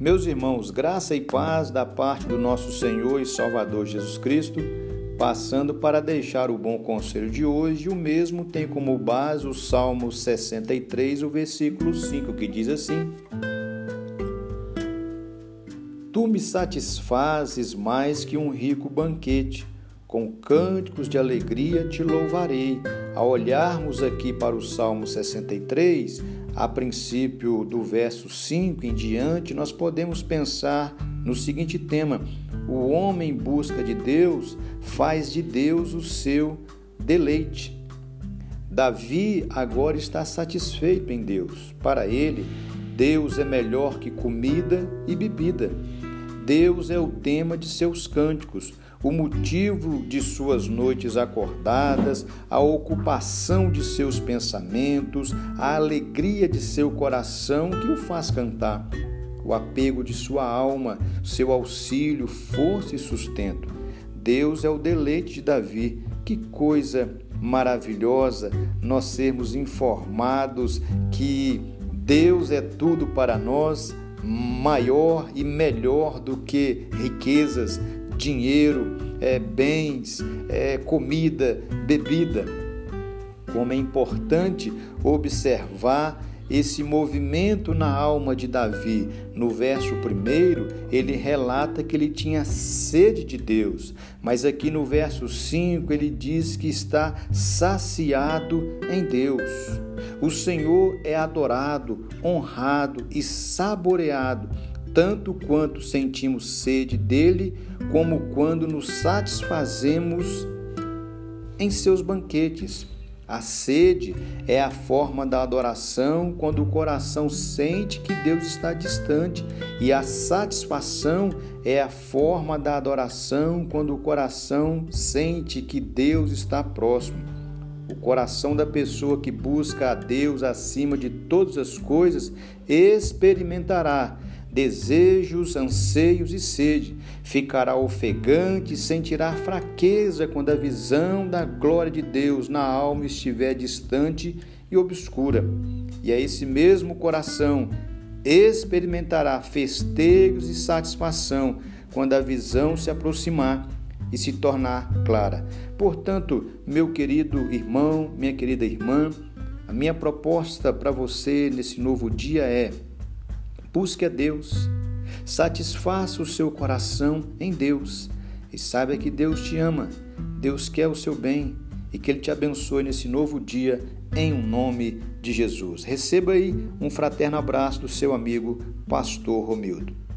Meus irmãos, graça e paz da parte do nosso Senhor e Salvador Jesus Cristo, passando para deixar o bom conselho de hoje, o mesmo tem como base o Salmo 63, o versículo 5, que diz assim: Tu me satisfazes mais que um rico banquete, com cânticos de alegria te louvarei. Ao olharmos aqui para o Salmo 63, a princípio do verso 5 em diante, nós podemos pensar no seguinte tema: o homem em busca de Deus faz de Deus o seu deleite. Davi agora está satisfeito em Deus. Para ele, Deus é melhor que comida e bebida. Deus é o tema de seus cânticos o motivo de suas noites acordadas, a ocupação de seus pensamentos, a alegria de seu coração que o faz cantar, o apego de sua alma, seu auxílio, força e sustento. Deus é o deleite de Davi. Que coisa maravilhosa nós sermos informados que Deus é tudo para nós, maior e melhor do que riquezas, dinheiro, é, bens, é, comida, bebida. Como é importante observar esse movimento na alma de Davi. No verso primeiro, ele relata que ele tinha sede de Deus, mas aqui no verso 5 ele diz que está saciado em Deus. O Senhor é adorado, honrado e saboreado tanto quanto sentimos sede dele, como quando nos satisfazemos em seus banquetes. A sede é a forma da adoração quando o coração sente que Deus está distante, e a satisfação é a forma da adoração quando o coração sente que Deus está próximo. O coração da pessoa que busca a Deus acima de todas as coisas experimentará desejos, anseios e sede. Ficará ofegante, sentirá fraqueza quando a visão da glória de Deus na alma estiver distante e obscura. E é esse mesmo coração experimentará festejos e satisfação quando a visão se aproximar e se tornar clara. Portanto, meu querido irmão, minha querida irmã, a minha proposta para você nesse novo dia é Busque a Deus, satisfaça o seu coração em Deus e saiba que Deus te ama, Deus quer o seu bem e que Ele te abençoe nesse novo dia em um nome de Jesus. Receba aí um fraterno abraço do seu amigo, Pastor Romildo.